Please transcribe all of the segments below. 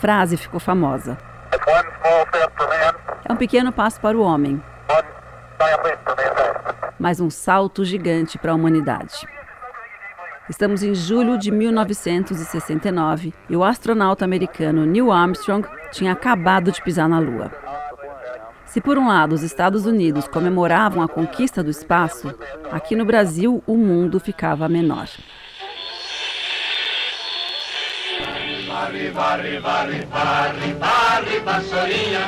frase ficou famosa. É um pequeno passo para o homem, mas um salto gigante para a humanidade. Estamos em julho de 1969 e o astronauta americano Neil Armstrong tinha acabado de pisar na Lua. Se por um lado os Estados Unidos comemoravam a conquista do espaço, aqui no Brasil o mundo ficava menor. Varre, varre, varre, varre, varre, vassourinha.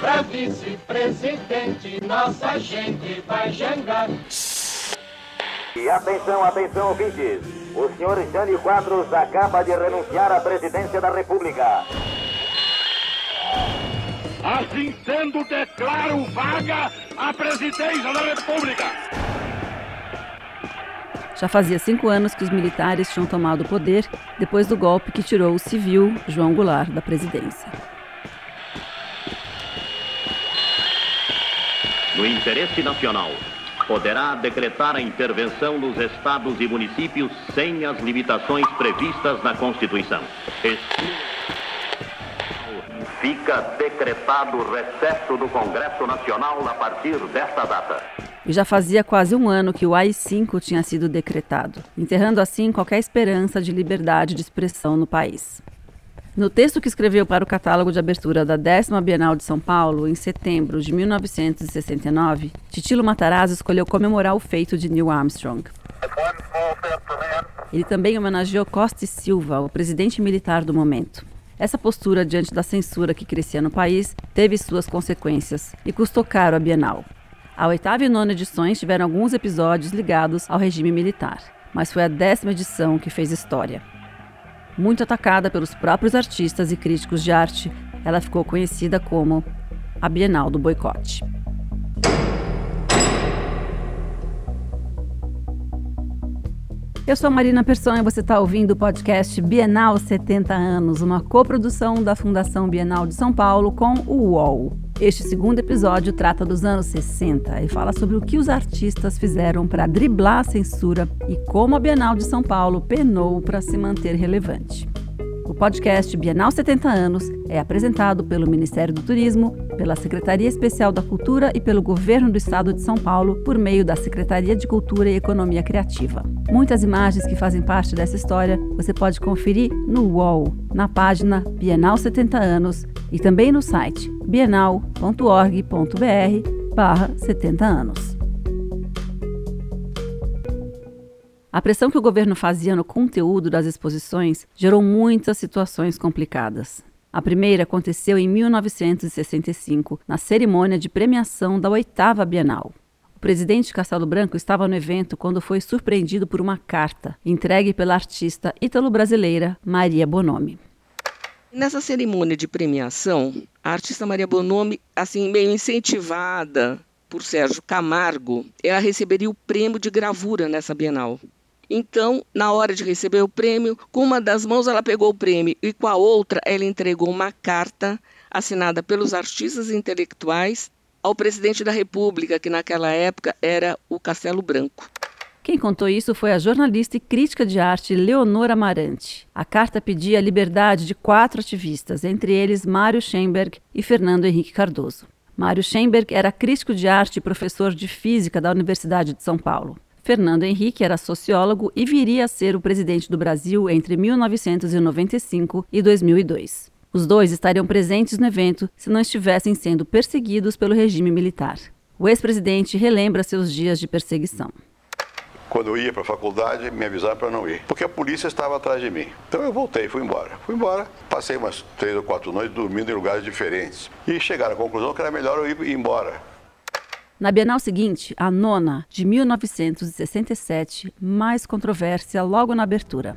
Pra vice-presidente, nossa gente vai jangar. E atenção, atenção, ouvintes. O senhor Jânio Quadros acaba de renunciar à presidência da República. Assim sendo, declaro vaga a presidência da República. Já fazia cinco anos que os militares tinham tomado o poder depois do golpe que tirou o civil João Goulart da presidência. No interesse nacional, poderá decretar a intervenção nos estados e municípios sem as limitações previstas na Constituição. Fica decretado o recesso do Congresso Nacional a partir desta data. E já fazia quase um ano que o AI-5 tinha sido decretado, enterrando assim qualquer esperança de liberdade de expressão no país. No texto que escreveu para o catálogo de abertura da décima Bienal de São Paulo, em setembro de 1969, Titilo Matarazzo escolheu comemorar o feito de Neil Armstrong. Ele também homenageou Costa e Silva, o presidente militar do momento. Essa postura diante da censura que crescia no país teve suas consequências e custou caro a Bienal. A oitava e nona edições tiveram alguns episódios ligados ao regime militar, mas foi a décima edição que fez história. Muito atacada pelos próprios artistas e críticos de arte, ela ficou conhecida como a Bienal do Boicote. Eu sou Marina Persson e você está ouvindo o podcast Bienal 70 anos, uma coprodução da Fundação Bienal de São Paulo com o UOL. Este segundo episódio trata dos anos 60 e fala sobre o que os artistas fizeram para driblar a censura e como a Bienal de São Paulo penou para se manter relevante. O podcast Bienal 70 anos é apresentado pelo Ministério do Turismo, pela Secretaria Especial da Cultura e pelo Governo do Estado de São Paulo por meio da Secretaria de Cultura e Economia Criativa. Muitas imagens que fazem parte dessa história você pode conferir no UOL, na página Bienal 70 anos e também no site bienal.org.br/70 anos. A pressão que o governo fazia no conteúdo das exposições gerou muitas situações complicadas. A primeira aconteceu em 1965, na cerimônia de premiação da oitava Bienal. O presidente Castelo Branco estava no evento quando foi surpreendido por uma carta entregue pela artista ítalo-brasileira Maria Bonomi. Nessa cerimônia de premiação, a artista Maria Bonomi, assim meio incentivada por Sérgio Camargo, ela receberia o prêmio de gravura nessa Bienal. Então, na hora de receber o prêmio, com uma das mãos ela pegou o prêmio e com a outra ela entregou uma carta assinada pelos artistas intelectuais ao presidente da República, que naquela época era o Castelo Branco. Quem contou isso foi a jornalista e crítica de arte Leonora Amarante. A carta pedia a liberdade de quatro ativistas, entre eles Mário Schemberg e Fernando Henrique Cardoso. Mário Schemberg era crítico de arte e professor de física da Universidade de São Paulo. Fernando Henrique era sociólogo e viria a ser o presidente do Brasil entre 1995 e 2002. Os dois estariam presentes no evento se não estivessem sendo perseguidos pelo regime militar. O ex-presidente relembra seus dias de perseguição. Quando eu ia para a faculdade, me avisaram para não ir, porque a polícia estava atrás de mim. Então eu voltei, fui embora. Fui embora, passei umas três ou quatro noites dormindo em lugares diferentes. E chegaram à conclusão que era melhor eu ir embora. Na Bienal seguinte, a nona, de 1967, mais controvérsia logo na abertura.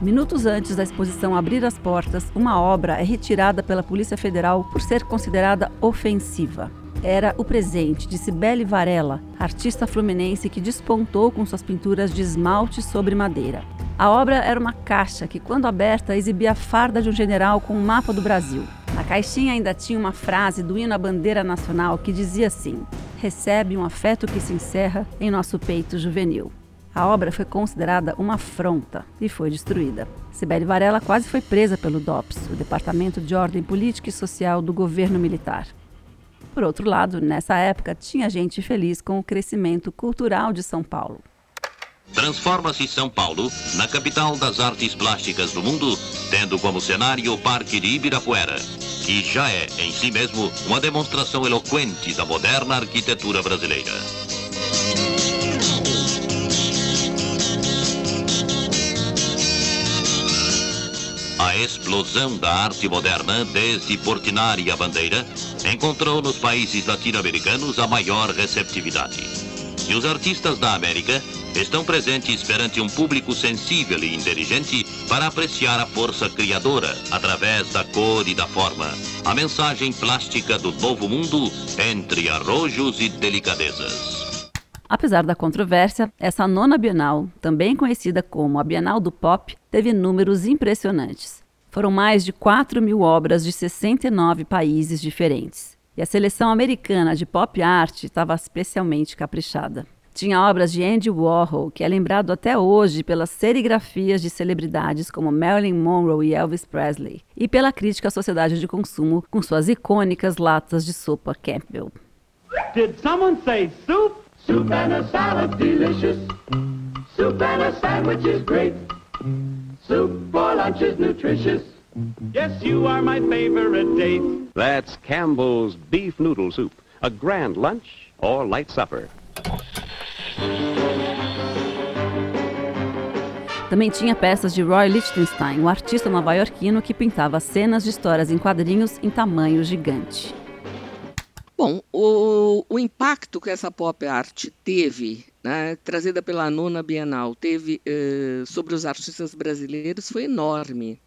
Minutos antes da exposição abrir as portas, uma obra é retirada pela Polícia Federal por ser considerada ofensiva. Era o presente de Cibele Varela, artista fluminense que despontou com suas pinturas de esmalte sobre madeira. A obra era uma caixa que, quando aberta, exibia a farda de um general com um mapa do Brasil. Na caixinha ainda tinha uma frase do hino à bandeira nacional que dizia assim: Recebe um afeto que se encerra em nosso peito juvenil. A obra foi considerada uma afronta e foi destruída. Sibeli Varela quase foi presa pelo DOPS, o Departamento de Ordem Política e Social do governo militar. Por outro lado, nessa época, tinha gente feliz com o crescimento cultural de São Paulo. Transforma-se São Paulo na capital das artes plásticas do mundo, tendo como cenário o Parque de Ibirapuera, que já é, em si mesmo, uma demonstração eloquente da moderna arquitetura brasileira. A explosão da arte moderna, desde Portinari a Bandeira, encontrou nos países latino-americanos a maior receptividade. E os artistas da América estão presentes perante um público sensível e inteligente para apreciar a força criadora através da cor e da forma, a mensagem plástica do novo mundo entre arrojos e delicadezas. Apesar da controvérsia, essa nona Bienal, também conhecida como a Bienal do Pop, teve números impressionantes. Foram mais de 4 mil obras de 69 países diferentes. E a seleção americana de pop art estava especialmente caprichada. Tinha obras de Andy Warhol, que é lembrado até hoje pelas serigrafias de celebridades como Marilyn Monroe e Elvis Presley, e pela crítica à sociedade de consumo com suas icônicas latas de sopa Campbell. Did someone say soup? Soup and a salad delicious. Soup and a sandwich is great. Soup for lunch is nutritious. Yes, you are my favorite date. That's Campbell's Beef Noodle Soup. A grand lunch or light supper. Também tinha peças de Roy Lichtenstein, um artista nova-iorquino que pintava cenas de histórias em quadrinhos em tamanho gigante. Bom, o, o impacto que essa pop art teve, né, trazida pela nona Bienal, teve eh, sobre os artistas brasileiros foi enorme,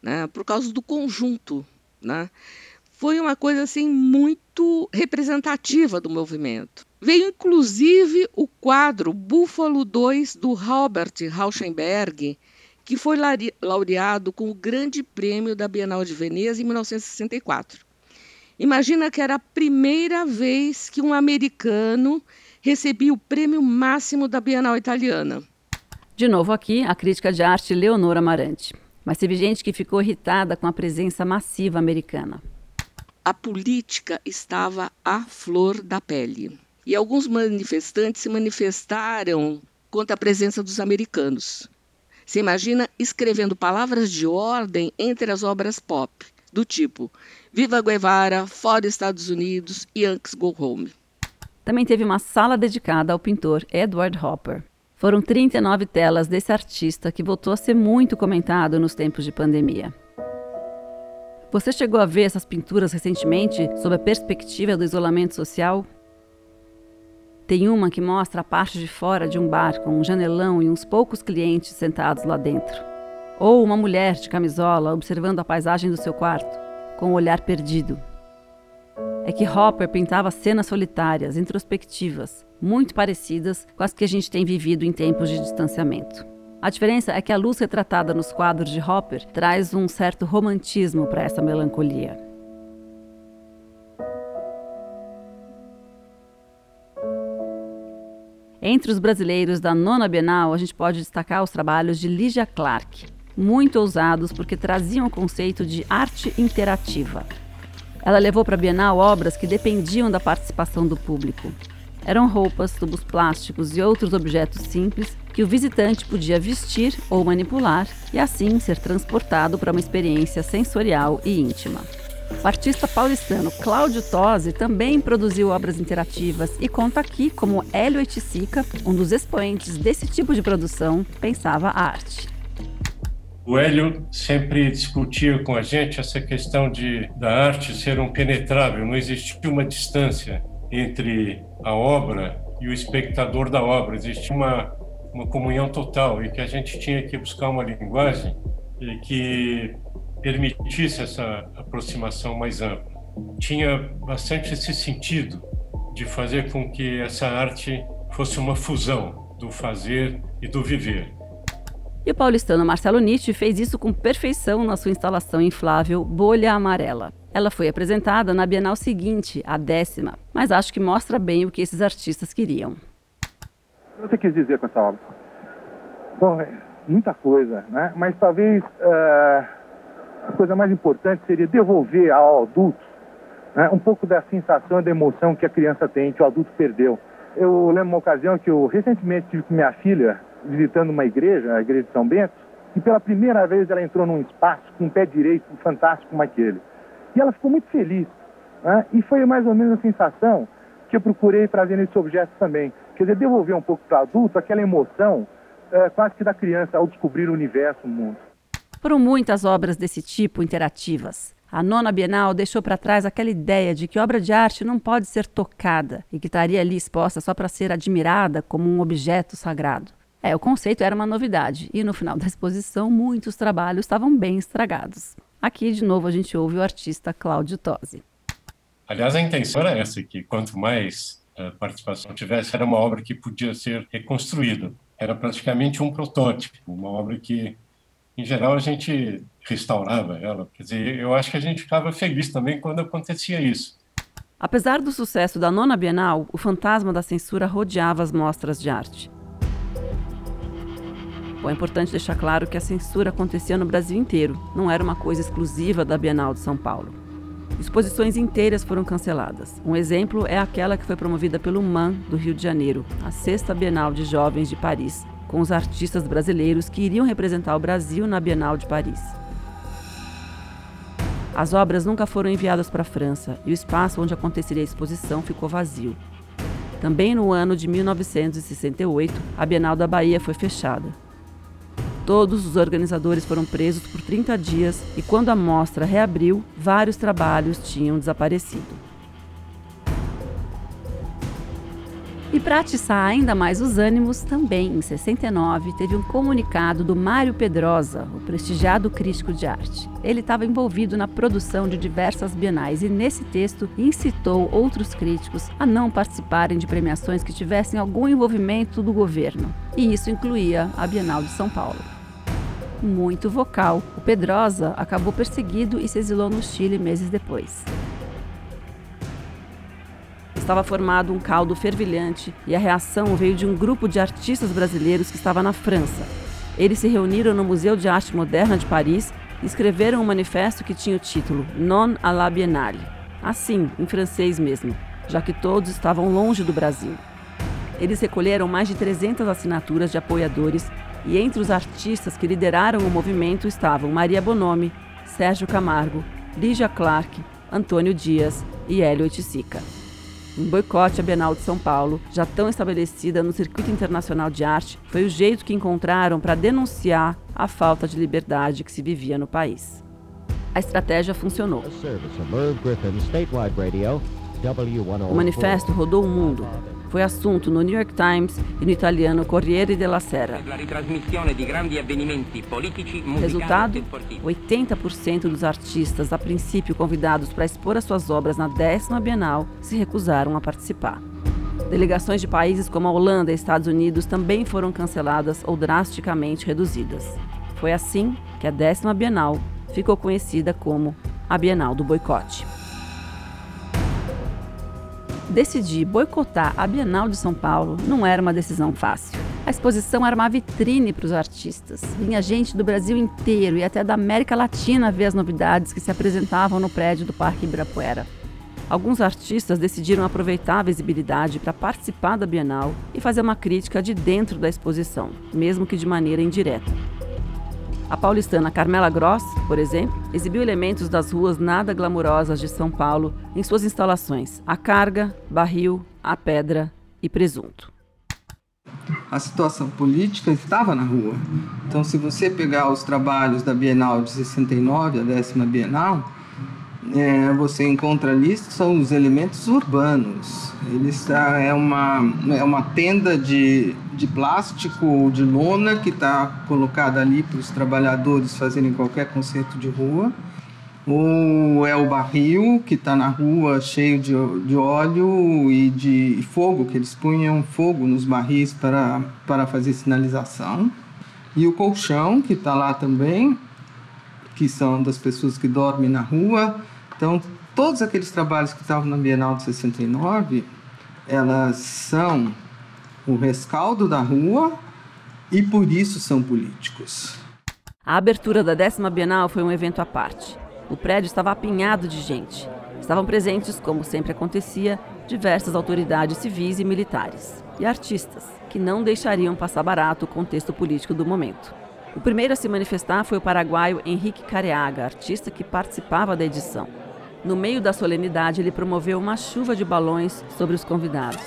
né, por causa do conjunto, né? Foi uma coisa assim muito representativa do movimento. Veio inclusive o quadro Búfalo 2 do Robert Rauschenberg, que foi laureado com o Grande Prêmio da Bienal de Veneza em 1964. Imagina que era a primeira vez que um americano recebia o prêmio máximo da Bienal Italiana. De novo aqui, a crítica de arte Leonor Amarante. Mas teve gente que ficou irritada com a presença massiva americana. A política estava à flor da pele. E alguns manifestantes se manifestaram contra a presença dos americanos. Você imagina escrevendo palavras de ordem entre as obras pop, do tipo Viva Guevara, fora Estados Unidos, Yankees Go Home. Também teve uma sala dedicada ao pintor Edward Hopper. Foram 39 telas desse artista que voltou a ser muito comentado nos tempos de pandemia. Você chegou a ver essas pinturas recentemente sob a perspectiva do isolamento social? Tem uma que mostra a parte de fora de um bar com um janelão e uns poucos clientes sentados lá dentro. Ou uma mulher de camisola observando a paisagem do seu quarto com o olhar perdido. É que Hopper pintava cenas solitárias, introspectivas, muito parecidas com as que a gente tem vivido em tempos de distanciamento. A diferença é que a luz retratada nos quadros de Hopper traz um certo romantismo para essa melancolia. Entre os brasileiros da nona Bienal, a gente pode destacar os trabalhos de Lygia Clark, muito ousados porque traziam o conceito de arte interativa. Ela levou para a Bienal obras que dependiam da participação do público. Eram roupas, tubos plásticos e outros objetos simples que o visitante podia vestir ou manipular e assim ser transportado para uma experiência sensorial e íntima. O artista paulistano Cláudio Tosi também produziu obras interativas e conta aqui como Hélio Eticica, um dos expoentes desse tipo de produção, pensava a arte. O Hélio sempre discutia com a gente essa questão de da arte ser um penetrável, não existia uma distância entre a obra e o espectador da obra, existia uma uma comunhão total e que a gente tinha que buscar uma linguagem que permitisse essa aproximação mais ampla. Tinha bastante esse sentido de fazer com que essa arte fosse uma fusão do fazer e do viver. E o paulistano Marcelo Nietzsche fez isso com perfeição na sua instalação inflável Bolha Amarela. Ela foi apresentada na Bienal seguinte, a décima, mas acho que mostra bem o que esses artistas queriam. O que você quis dizer com essa obra? Bom, é muita coisa, né? Mas talvez uh, a coisa mais importante seria devolver ao adulto né, um pouco da sensação e da emoção que a criança tem, que o adulto perdeu. Eu lembro uma ocasião que eu recentemente tive com minha filha visitando uma igreja, a igreja de São Bento, e pela primeira vez ela entrou num espaço com um pé direito fantástico como aquele. E ela ficou muito feliz. Né? E foi mais ou menos a sensação que eu procurei trazer nesse objeto também. Quer dizer, devolver um pouco para o adulto aquela emoção é, quase que da criança ao descobrir o universo, o mundo. Foram muitas obras desse tipo interativas. A nona Bienal deixou para trás aquela ideia de que obra de arte não pode ser tocada e que estaria ali exposta só para ser admirada como um objeto sagrado. É, o conceito era uma novidade e no final da exposição muitos trabalhos estavam bem estragados. Aqui, de novo, a gente ouve o artista Cláudio Tosi. Aliás, a intenção era essa, que quanto mais uh, participação tivesse, era uma obra que podia ser reconstruída. Era praticamente um protótipo, uma obra que, em geral, a gente restaurava ela. Quer dizer, eu acho que a gente ficava feliz também quando acontecia isso. Apesar do sucesso da nona Bienal, o fantasma da censura rodeava as mostras de arte. Bom, é importante deixar claro que a censura acontecia no Brasil inteiro, não era uma coisa exclusiva da Bienal de São Paulo. Exposições inteiras foram canceladas. Um exemplo é aquela que foi promovida pelo MAN do Rio de Janeiro, a sexta Bienal de Jovens de Paris, com os artistas brasileiros que iriam representar o Brasil na Bienal de Paris. As obras nunca foram enviadas para a França e o espaço onde aconteceria a exposição ficou vazio. Também no ano de 1968, a Bienal da Bahia foi fechada. Todos os organizadores foram presos por 30 dias e, quando a mostra reabriu, vários trabalhos tinham desaparecido. E para atiçar ainda mais os ânimos, também em 69 teve um comunicado do Mário Pedrosa, o prestigiado crítico de arte. Ele estava envolvido na produção de diversas bienais e, nesse texto, incitou outros críticos a não participarem de premiações que tivessem algum envolvimento do governo. E isso incluía a Bienal de São Paulo muito vocal. O Pedrosa acabou perseguido e se exilou no Chile meses depois. Estava formado um caldo fervilhante e a reação veio de um grupo de artistas brasileiros que estava na França. Eles se reuniram no Museu de Arte Moderna de Paris e escreveram um manifesto que tinha o título Non à la Biennale. Assim, em francês mesmo, já que todos estavam longe do Brasil. Eles recolheram mais de 300 assinaturas de apoiadores e entre os artistas que lideraram o movimento estavam Maria Bonomi, Sérgio Camargo, Lígia Clark, Antônio Dias e Hélio Oiticica. Um boicote à Bienal de São Paulo, já tão estabelecida no circuito internacional de arte, foi o jeito que encontraram para denunciar a falta de liberdade que se vivia no país. A estratégia funcionou. O manifesto rodou o mundo, foi assunto no New York Times e no italiano Corriere della Sera. Resultado: 80% dos artistas, a princípio convidados para expor as suas obras na décima Bienal, se recusaram a participar. Delegações de países como a Holanda e Estados Unidos também foram canceladas ou drasticamente reduzidas. Foi assim que a décima Bienal ficou conhecida como a Bienal do Boicote. Decidir boicotar a Bienal de São Paulo não era uma decisão fácil. A exposição era uma vitrine para os artistas. Vinha gente do Brasil inteiro e até da América Latina ver as novidades que se apresentavam no prédio do Parque Ibirapuera. Alguns artistas decidiram aproveitar a visibilidade para participar da Bienal e fazer uma crítica de dentro da exposição, mesmo que de maneira indireta. A paulistana Carmela Gross, por exemplo, exibiu elementos das ruas nada glamurosas de São Paulo em suas instalações: a carga, barril, a pedra e presunto. A situação política estava na rua. Então, se você pegar os trabalhos da Bienal de 69, a décima Bienal, é, você encontra ali são os elementos urbanos. Ele está é uma é uma tenda de, de plástico ou de lona que está colocada ali para os trabalhadores fazerem qualquer concerto de rua. Ou é o barril que está na rua cheio de, de óleo e de fogo, que eles punham fogo nos barris para, para fazer sinalização. E o colchão, que está lá também, que são das pessoas que dormem na rua então, todos aqueles trabalhos que estavam na Bienal de 69, elas são o rescaldo da rua e por isso são políticos. A abertura da décima Bienal foi um evento à parte. O prédio estava apinhado de gente. Estavam presentes, como sempre acontecia, diversas autoridades civis e militares. E artistas, que não deixariam passar barato o contexto político do momento. O primeiro a se manifestar foi o paraguaio Henrique Careaga, artista que participava da edição. No meio da solenidade, ele promoveu uma chuva de balões sobre os convidados.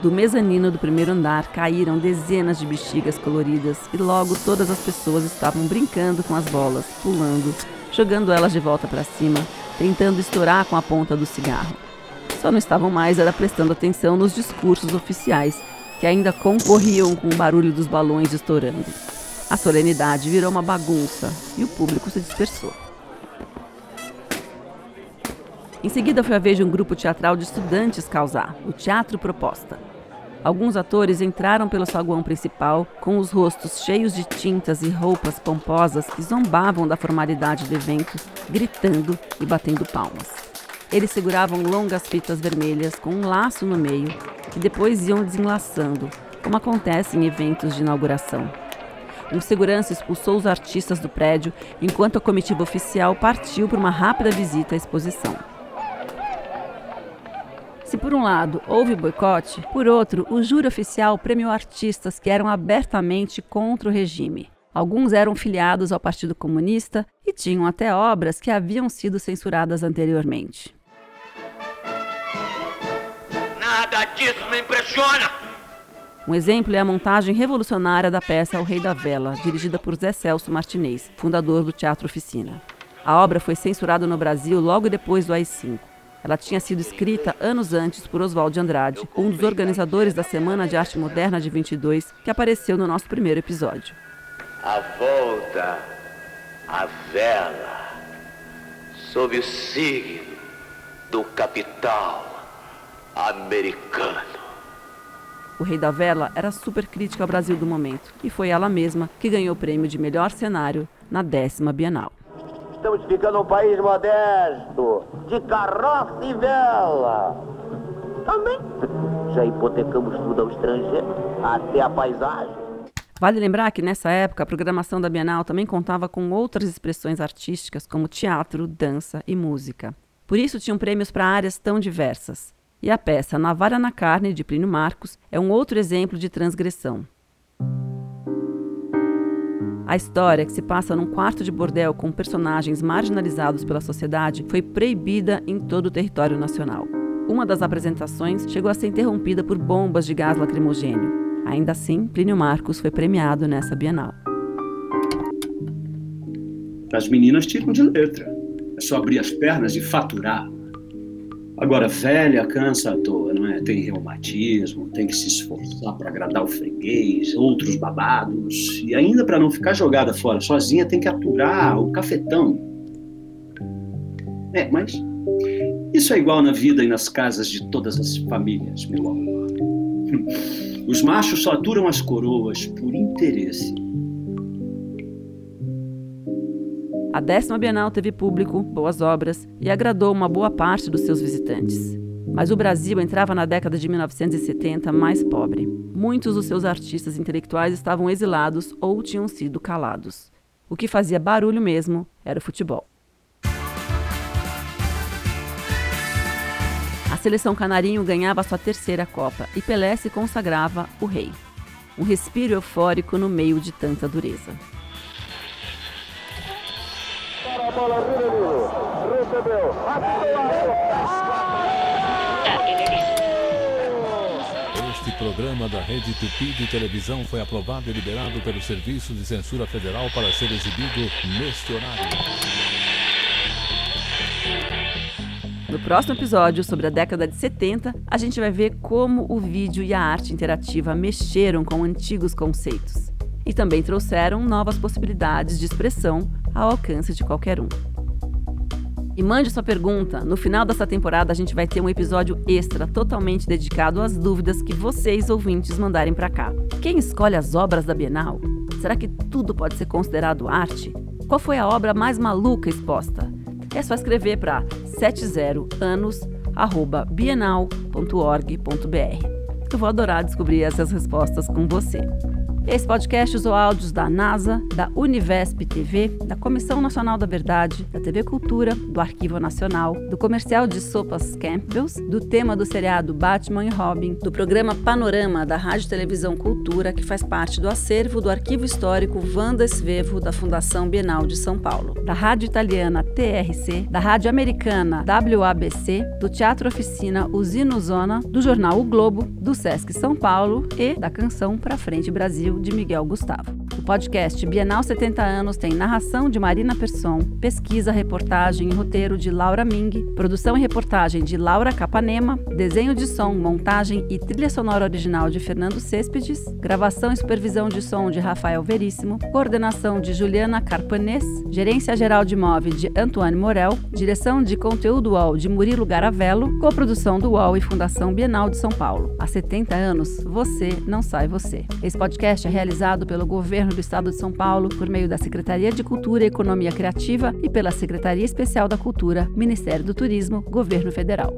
Do mezanino do primeiro andar caíram dezenas de bexigas coloridas e logo todas as pessoas estavam brincando com as bolas, pulando, jogando elas de volta para cima, tentando estourar com a ponta do cigarro. Só não estavam mais era prestando atenção nos discursos oficiais, que ainda concorriam com o barulho dos balões estourando. A solenidade virou uma bagunça e o público se dispersou. Em seguida foi a vez de um grupo teatral de estudantes causar, o Teatro Proposta. Alguns atores entraram pelo saguão principal com os rostos cheios de tintas e roupas pomposas que zombavam da formalidade do evento, gritando e batendo palmas. Eles seguravam longas fitas vermelhas com um laço no meio, que depois iam desenlaçando, como acontece em eventos de inauguração. Um segurança expulsou os artistas do prédio enquanto a comitiva oficial partiu para uma rápida visita à exposição. Se por um lado houve boicote, por outro, o júri oficial premiou artistas que eram abertamente contra o regime. Alguns eram filiados ao Partido Comunista e tinham até obras que haviam sido censuradas anteriormente. Nada disso me impressiona! Um exemplo é a montagem revolucionária da peça O Rei da Vela, dirigida por Zé Celso Martinez, fundador do Teatro Oficina. A obra foi censurada no Brasil logo depois do AI-5. Ela tinha sido escrita anos antes por Oswald de Andrade, um dos organizadores da Semana de Arte Moderna de 22, que apareceu no nosso primeiro episódio. A volta, a vela, sob o signo do capital americano. O Rei da Vela era super crítica ao Brasil do momento, e foi ela mesma que ganhou o prêmio de melhor cenário na décima Bienal. Estamos ficando um país modesto, de carroça e vela. Também. Já hipotecamos tudo ao estrangeiro, até a paisagem. Vale lembrar que nessa época a programação da Bienal também contava com outras expressões artísticas como teatro, dança e música. Por isso tinham prêmios para áreas tão diversas. E a peça Navalha na Carne, de Plínio Marcos, é um outro exemplo de transgressão. A história, que se passa num quarto de bordel com personagens marginalizados pela sociedade, foi proibida em todo o território nacional. Uma das apresentações chegou a ser interrompida por bombas de gás lacrimogênio. Ainda assim, Plínio Marcos foi premiado nessa Bienal. As meninas tiram de letra. É só abrir as pernas e faturar. Agora, velha cansa à toa, não é? Tem reumatismo, tem que se esforçar para agradar o freguês, outros babados, e ainda para não ficar jogada fora sozinha, tem que aturar o cafetão. É, mas isso é igual na vida e nas casas de todas as famílias, meu amor. Os machos só aturam as coroas por interesse. A décima Bienal teve público, boas obras e agradou uma boa parte dos seus visitantes. Mas o Brasil entrava na década de 1970 mais pobre. Muitos dos seus artistas intelectuais estavam exilados ou tinham sido calados. O que fazia barulho mesmo era o futebol. A seleção canarinho ganhava sua terceira Copa e Pelé se consagrava o rei. Um respiro eufórico no meio de tanta dureza. Bola, Rivelino. Recebeu. Este programa da Rede Tupi de televisão foi aprovado e liberado pelo Serviço de Censura Federal para ser exibido neste horário. No próximo episódio, sobre a década de 70, a gente vai ver como o vídeo e a arte interativa mexeram com antigos conceitos e também trouxeram novas possibilidades de expressão ao alcance de qualquer um. E mande sua pergunta. No final dessa temporada, a gente vai ter um episódio extra totalmente dedicado às dúvidas que vocês, ouvintes, mandarem para cá. Quem escolhe as obras da Bienal? Será que tudo pode ser considerado arte? Qual foi a obra mais maluca exposta? É só escrever para 70anos@bienal.org.br. muito vou adorar descobrir essas respostas com você. Esse podcast usou áudios da NASA, da Univesp TV, da Comissão Nacional da Verdade, da TV Cultura, do Arquivo Nacional, do comercial de sopas Campbell's, do tema do seriado Batman e Robin, do programa Panorama da Rádio Televisão Cultura, que faz parte do acervo do Arquivo Histórico Vanda Svevo da Fundação Bienal de São Paulo, da Rádio Italiana TRC, da Rádio Americana WABC, do Teatro Oficina Usino Zona, do jornal O Globo, do Sesc São Paulo e da Canção Pra Frente Brasil de Miguel Gustavo. Podcast Bienal 70 anos tem narração de Marina Persson, pesquisa, reportagem e roteiro de Laura Ming, produção e reportagem de Laura Capanema, desenho de som, montagem e trilha sonora original de Fernando Céspedes, gravação e supervisão de som de Rafael Veríssimo, coordenação de Juliana Carpanês, gerência geral de MOV de Antoine Morel, direção de conteúdo UOL de Murilo Garavello, coprodução do UOL e Fundação Bienal de São Paulo. Há 70 anos, você não sai você. Esse podcast é realizado pelo Governo do Estado de São Paulo por meio da Secretaria de Cultura e Economia Criativa e pela Secretaria Especial da Cultura, Ministério do Turismo, Governo Federal.